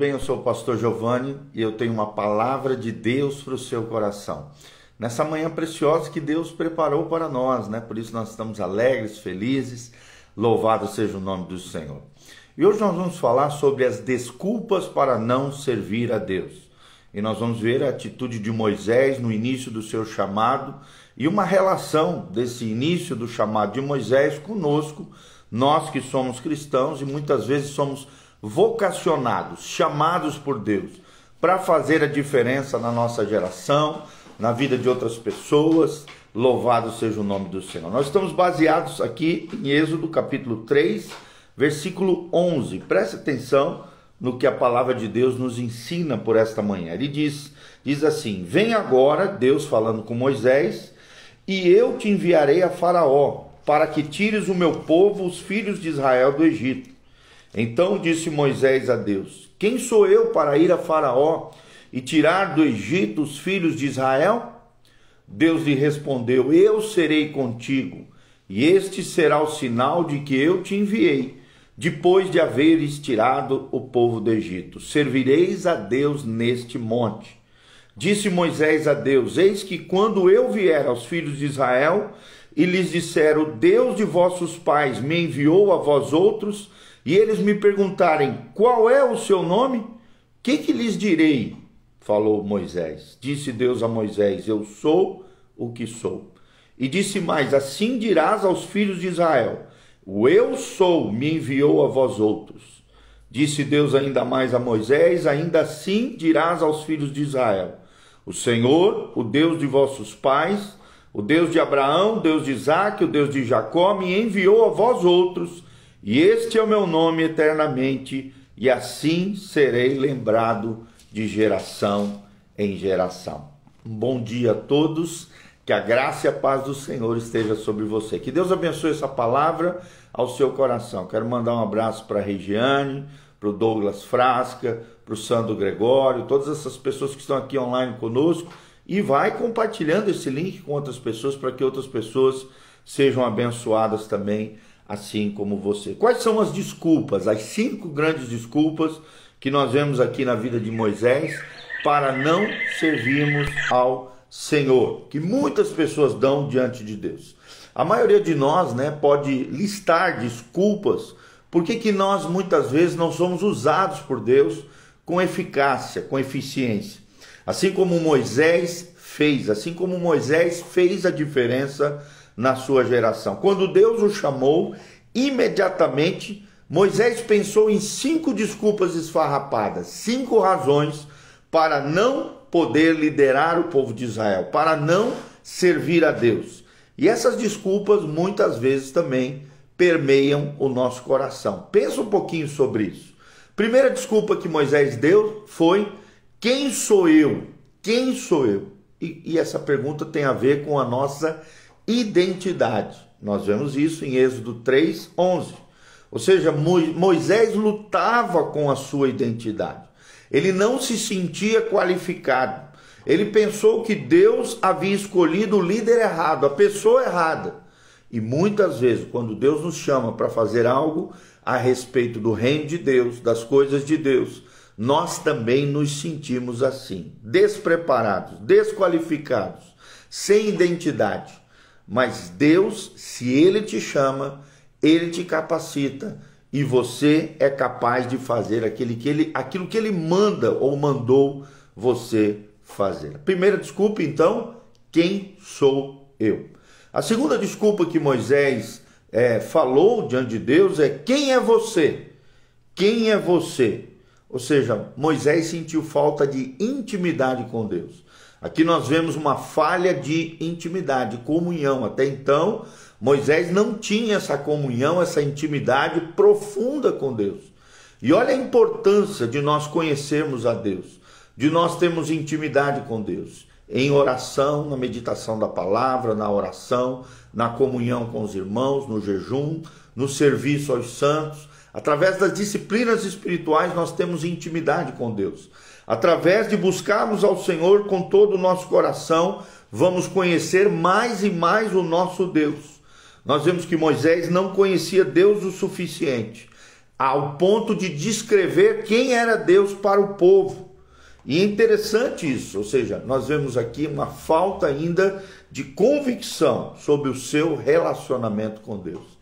Bem, eu sou o pastor Giovanni e eu tenho uma palavra de Deus para o seu coração. Nessa manhã preciosa que Deus preparou para nós, né? Por isso nós estamos alegres, felizes. Louvado seja o nome do Senhor. E hoje nós vamos falar sobre as desculpas para não servir a Deus. E nós vamos ver a atitude de Moisés no início do seu chamado e uma relação desse início do chamado de Moisés conosco, nós que somos cristãos e muitas vezes somos vocacionados, chamados por Deus para fazer a diferença na nossa geração, na vida de outras pessoas. Louvado seja o nome do Senhor. Nós estamos baseados aqui em Êxodo capítulo 3, versículo 11. Preste atenção no que a palavra de Deus nos ensina por esta manhã. Ele diz, diz assim: "Vem agora, Deus falando com Moisés, e eu te enviarei a Faraó, para que tires o meu povo, os filhos de Israel do Egito." Então disse Moisés a Deus: Quem sou eu para ir a Faraó e tirar do Egito os filhos de Israel? Deus lhe respondeu: Eu serei contigo, e este será o sinal de que eu te enviei, depois de haveres tirado o povo do Egito. Servireis a Deus neste monte. Disse Moisés a Deus: Eis que quando eu vier aos filhos de Israel e lhes disser: O Deus de vossos pais me enviou a vós outros, e eles me perguntarem: Qual é o seu nome? Que que lhes direi? Falou Moisés. Disse Deus a Moisés: Eu sou o que sou. E disse mais: Assim dirás aos filhos de Israel: O eu sou me enviou a vós outros. Disse Deus ainda mais a Moisés: Ainda assim dirás aos filhos de Israel: O Senhor, o Deus de vossos pais, o Deus de Abraão, o Deus de Isaque, o Deus de Jacó, me enviou a vós outros e este é o meu nome eternamente, e assim serei lembrado de geração em geração. Um bom dia a todos, que a graça e a paz do Senhor esteja sobre você. Que Deus abençoe essa palavra ao seu coração. Quero mandar um abraço para a Regiane, para o Douglas Frasca, para o Sandro Gregório, todas essas pessoas que estão aqui online conosco. E vai compartilhando esse link com outras pessoas para que outras pessoas sejam abençoadas também assim como você. Quais são as desculpas, as cinco grandes desculpas que nós vemos aqui na vida de Moisés para não servirmos ao Senhor, que muitas pessoas dão diante de Deus. A maioria de nós, né, pode listar desculpas por que nós muitas vezes não somos usados por Deus com eficácia, com eficiência. Assim como Moisés fez, assim como Moisés fez a diferença na sua geração. Quando Deus o chamou, imediatamente Moisés pensou em cinco desculpas esfarrapadas, cinco razões para não poder liderar o povo de Israel, para não servir a Deus. E essas desculpas muitas vezes também permeiam o nosso coração. Pensa um pouquinho sobre isso. Primeira desculpa que Moisés deu foi: quem sou eu? Quem sou eu? E, e essa pergunta tem a ver com a nossa identidade. Nós vemos isso em Êxodo 3, 11. Ou seja, Moisés lutava com a sua identidade. Ele não se sentia qualificado. Ele pensou que Deus havia escolhido o líder errado, a pessoa errada. E muitas vezes, quando Deus nos chama para fazer algo a respeito do reino de Deus, das coisas de Deus, nós também nos sentimos assim, despreparados, desqualificados, sem identidade. Mas Deus, se Ele te chama, Ele te capacita e você é capaz de fazer aquilo que Ele, aquilo que ele manda ou mandou você fazer. A primeira desculpa, então, quem sou eu? A segunda desculpa que Moisés é, falou diante de Deus é quem é você? Quem é você? Ou seja, Moisés sentiu falta de intimidade com Deus. Aqui nós vemos uma falha de intimidade, comunhão. Até então, Moisés não tinha essa comunhão, essa intimidade profunda com Deus. E olha a importância de nós conhecermos a Deus, de nós termos intimidade com Deus, em oração, na meditação da palavra, na oração, na comunhão com os irmãos, no jejum, no serviço aos santos. Através das disciplinas espirituais, nós temos intimidade com Deus. Através de buscarmos ao Senhor com todo o nosso coração, vamos conhecer mais e mais o nosso Deus. Nós vemos que Moisés não conhecia Deus o suficiente. ao ponto de descrever quem era Deus para o povo. E é interessante isso, ou seja, nós vemos aqui uma falta ainda de convicção sobre o seu relacionamento com Deus.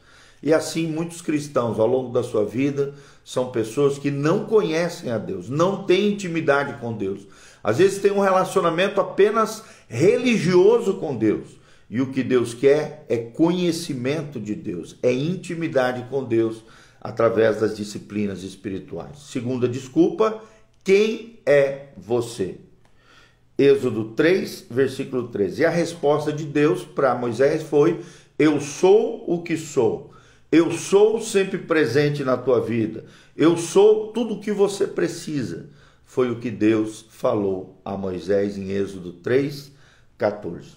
E assim, muitos cristãos ao longo da sua vida são pessoas que não conhecem a Deus, não têm intimidade com Deus. Às vezes têm um relacionamento apenas religioso com Deus. E o que Deus quer é conhecimento de Deus, é intimidade com Deus através das disciplinas espirituais. Segunda desculpa, quem é você? Êxodo 3, versículo 13. E a resposta de Deus para Moisés foi: Eu sou o que sou. Eu sou sempre presente na tua vida. Eu sou tudo o que você precisa. Foi o que Deus falou a Moisés em Êxodo 3, 14.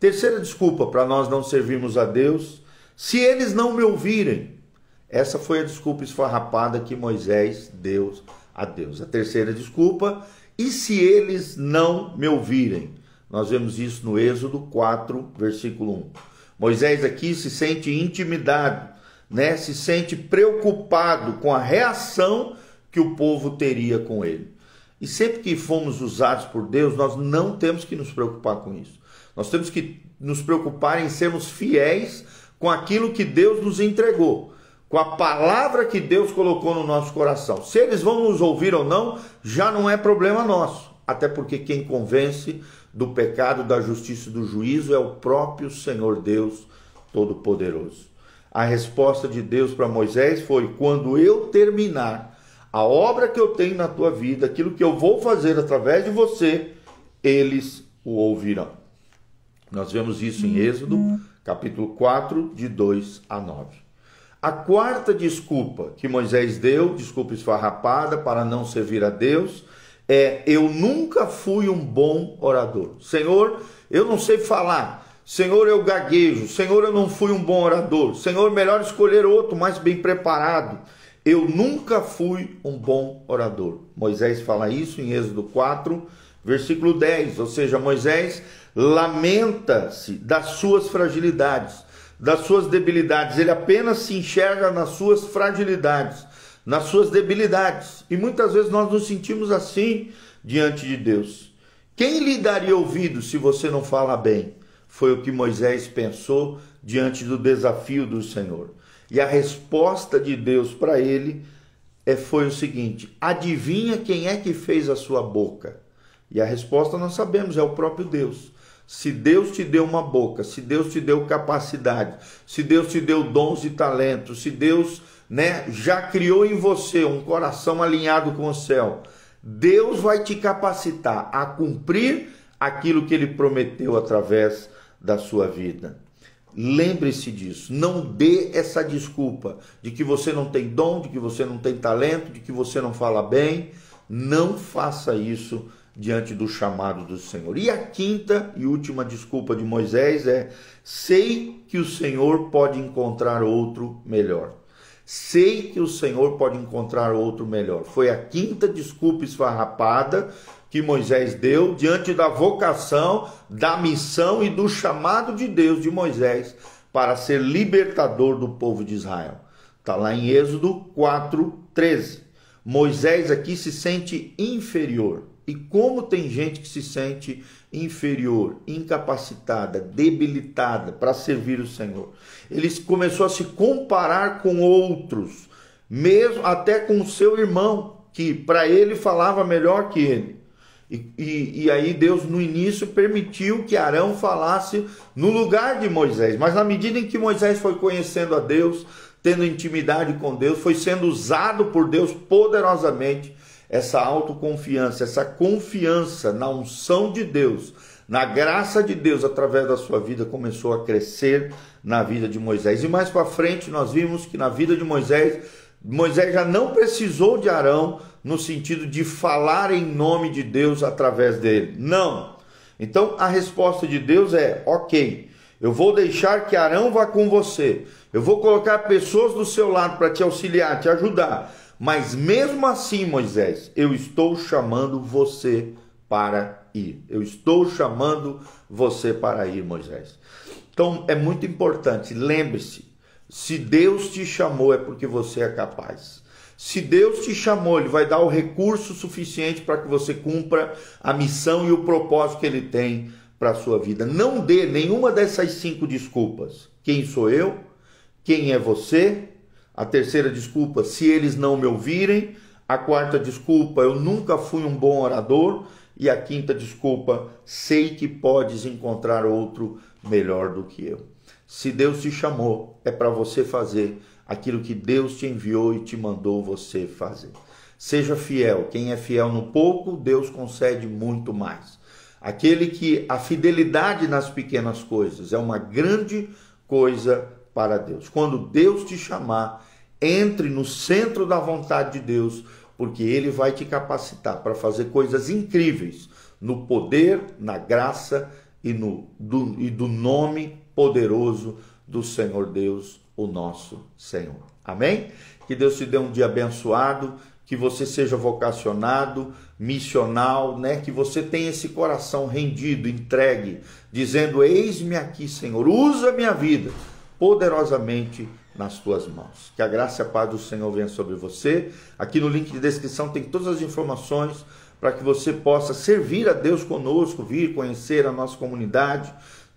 Terceira desculpa para nós não servirmos a Deus, se eles não me ouvirem. Essa foi a desculpa esfarrapada que Moisés deu a Deus. A terceira desculpa, e se eles não me ouvirem? Nós vemos isso no Êxodo 4, versículo 1. Moisés aqui se sente intimidado né, se sente preocupado com a reação que o povo teria com ele. E sempre que fomos usados por Deus, nós não temos que nos preocupar com isso. Nós temos que nos preocupar em sermos fiéis com aquilo que Deus nos entregou, com a palavra que Deus colocou no nosso coração. Se eles vão nos ouvir ou não, já não é problema nosso. Até porque quem convence do pecado, da justiça e do juízo é o próprio Senhor Deus Todo-Poderoso. A resposta de Deus para Moisés foi: quando eu terminar a obra que eu tenho na tua vida, aquilo que eu vou fazer através de você, eles o ouvirão. Nós vemos isso em Êxodo, capítulo 4, de 2 a 9. A quarta desculpa que Moisés deu, desculpa esfarrapada para não servir a Deus, é: eu nunca fui um bom orador. Senhor, eu não sei falar, Senhor, eu gaguejo. Senhor, eu não fui um bom orador. Senhor, melhor escolher outro mais bem preparado. Eu nunca fui um bom orador. Moisés fala isso em Êxodo 4, versículo 10. Ou seja, Moisés lamenta-se das suas fragilidades, das suas debilidades. Ele apenas se enxerga nas suas fragilidades, nas suas debilidades. E muitas vezes nós nos sentimos assim diante de Deus. Quem lhe daria ouvido se você não fala bem? Foi o que Moisés pensou diante do desafio do Senhor. E a resposta de Deus para ele é, foi o seguinte: adivinha quem é que fez a sua boca? E a resposta nós sabemos, é o próprio Deus. Se Deus te deu uma boca, se Deus te deu capacidade, se Deus te deu dons e talentos, se Deus né, já criou em você um coração alinhado com o céu, Deus vai te capacitar a cumprir aquilo que ele prometeu através da sua vida. Lembre-se disso. Não dê essa desculpa de que você não tem dom, de que você não tem talento, de que você não fala bem. Não faça isso diante do chamado do Senhor. E a quinta e última desculpa de Moisés é: sei que o Senhor pode encontrar outro melhor. Sei que o Senhor pode encontrar outro melhor. Foi a quinta desculpa esfarrapada que Moisés deu diante da vocação, da missão e do chamado de Deus de Moisés para ser libertador do povo de Israel. Está lá em Êxodo 4:13. Moisés aqui se sente inferior. E como tem gente que se sente inferior, incapacitada, debilitada para servir o Senhor. Ele começou a se comparar com outros, mesmo até com seu irmão, que para ele falava melhor que ele. E, e, e, aí Deus no início permitiu que Arão falasse no lugar de Moisés. Mas na medida em que Moisés foi conhecendo a Deus, tendo intimidade com Deus, foi sendo usado por Deus poderosamente, essa autoconfiança, essa confiança na unção de Deus, na graça de Deus através da sua vida começou a crescer na vida de Moisés. E mais para frente nós vimos que na vida de Moisés, Moisés já não precisou de Arão no sentido de falar em nome de Deus através dele. Não. Então a resposta de Deus é: ok, eu vou deixar que Arão vá com você, eu vou colocar pessoas do seu lado para te auxiliar, te ajudar, mas mesmo assim, Moisés, eu estou chamando você para ir. Eu estou chamando você para ir, Moisés. Então é muito importante, lembre-se: se Deus te chamou é porque você é capaz. Se Deus te chamou, Ele vai dar o recurso suficiente para que você cumpra a missão e o propósito que Ele tem para a sua vida. Não dê nenhuma dessas cinco desculpas. Quem sou eu? Quem é você? A terceira desculpa, se eles não me ouvirem. A quarta desculpa, eu nunca fui um bom orador. E a quinta desculpa, sei que podes encontrar outro melhor do que eu. Se Deus te chamou, é para você fazer aquilo que Deus te enviou e te mandou você fazer. Seja fiel. Quem é fiel no pouco, Deus concede muito mais. Aquele que a fidelidade nas pequenas coisas é uma grande coisa para Deus. Quando Deus te chamar, entre no centro da vontade de Deus, porque Ele vai te capacitar para fazer coisas incríveis no poder, na graça e, no, do, e do nome poderoso do Senhor Deus, o nosso Senhor. Amém? Que Deus te dê um dia abençoado, que você seja vocacionado, missional, né? Que você tenha esse coração rendido, entregue, dizendo: Eis-me aqui, Senhor, usa minha vida poderosamente nas tuas mãos. Que a graça e a paz do Senhor venha sobre você. Aqui no link de descrição tem todas as informações para que você possa servir a Deus conosco, vir conhecer a nossa comunidade.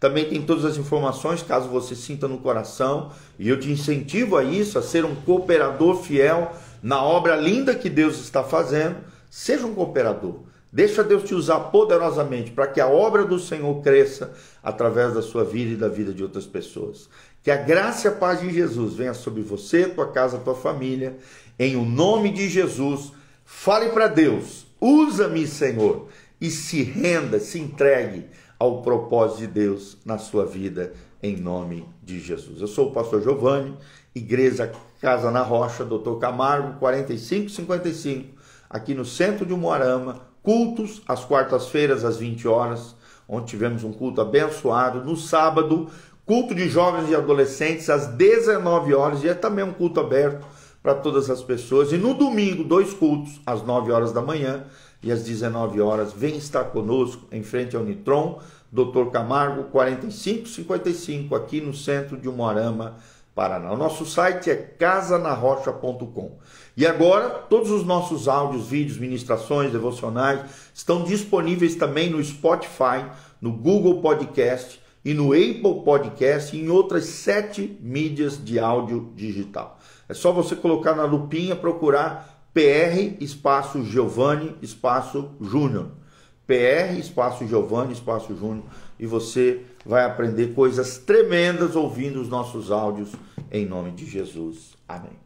Também tem todas as informações, caso você sinta no coração, e eu te incentivo a isso, a ser um cooperador fiel na obra linda que Deus está fazendo. Seja um cooperador. Deixa Deus te usar poderosamente para que a obra do Senhor cresça através da sua vida e da vida de outras pessoas. Que a graça e a paz de Jesus venha sobre você, tua casa, tua família. Em o nome de Jesus, fale para Deus: usa-me, Senhor, e se renda, se entregue ao propósito de Deus na sua vida, em nome de Jesus. Eu sou o pastor Giovanni, Igreja Casa na Rocha, Doutor Camargo, 4555, aqui no centro de Moarama cultos às quartas-feiras às 20 horas, onde tivemos um culto abençoado. No sábado, culto de jovens e adolescentes às 19 horas, e é também um culto aberto para todas as pessoas. E no domingo, dois cultos às 9 horas da manhã e às 19 horas. Vem estar conosco em frente ao Nitron, Dr. Camargo 4555, aqui no centro de Umuarama, Paraná. O nosso site é casanarrocha.com. E agora, todos os nossos áudios, vídeos, ministrações, devocionais estão disponíveis também no Spotify, no Google Podcast e no Apple Podcast e em outras sete mídias de áudio digital. É só você colocar na lupinha, procurar PR espaço Giovanni espaço Júnior. PR espaço Giovanni espaço Júnior e você vai aprender coisas tremendas ouvindo os nossos áudios em nome de Jesus. Amém.